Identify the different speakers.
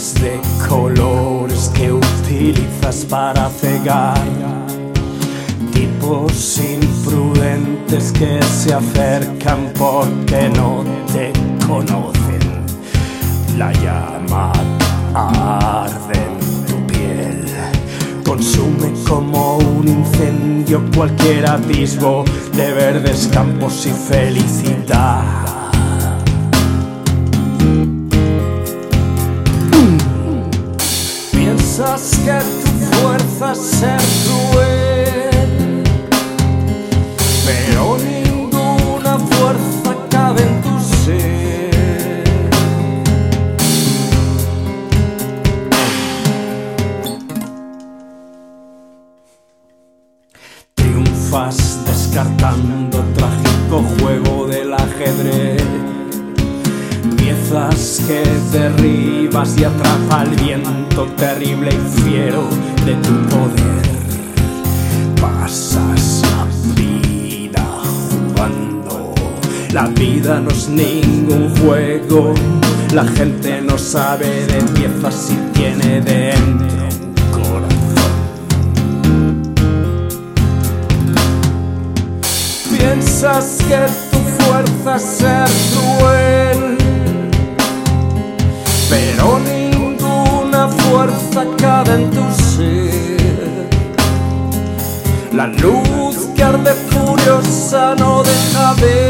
Speaker 1: De colores que utilizas para cegar. Tipos imprudentes que se acercan porque no te conocen. La llama arde en tu piel. Consume como un incendio cualquier atisbo de verdes campos y felicidad. Piensas que tu fuerza ser cruel, pero ninguna fuerza cabe en tu ser. Triunfas descartando trágico juego del ajedrez. Piezas que derribas y atrapa el viento terrible y fiero de tu poder. Pasas la vida jugando. La vida no es ningún juego. La gente no sabe de piezas si tiene dentro un corazón. Piensas que tu fuerza es ser cruel, La luz que arde furiosa no deja ver.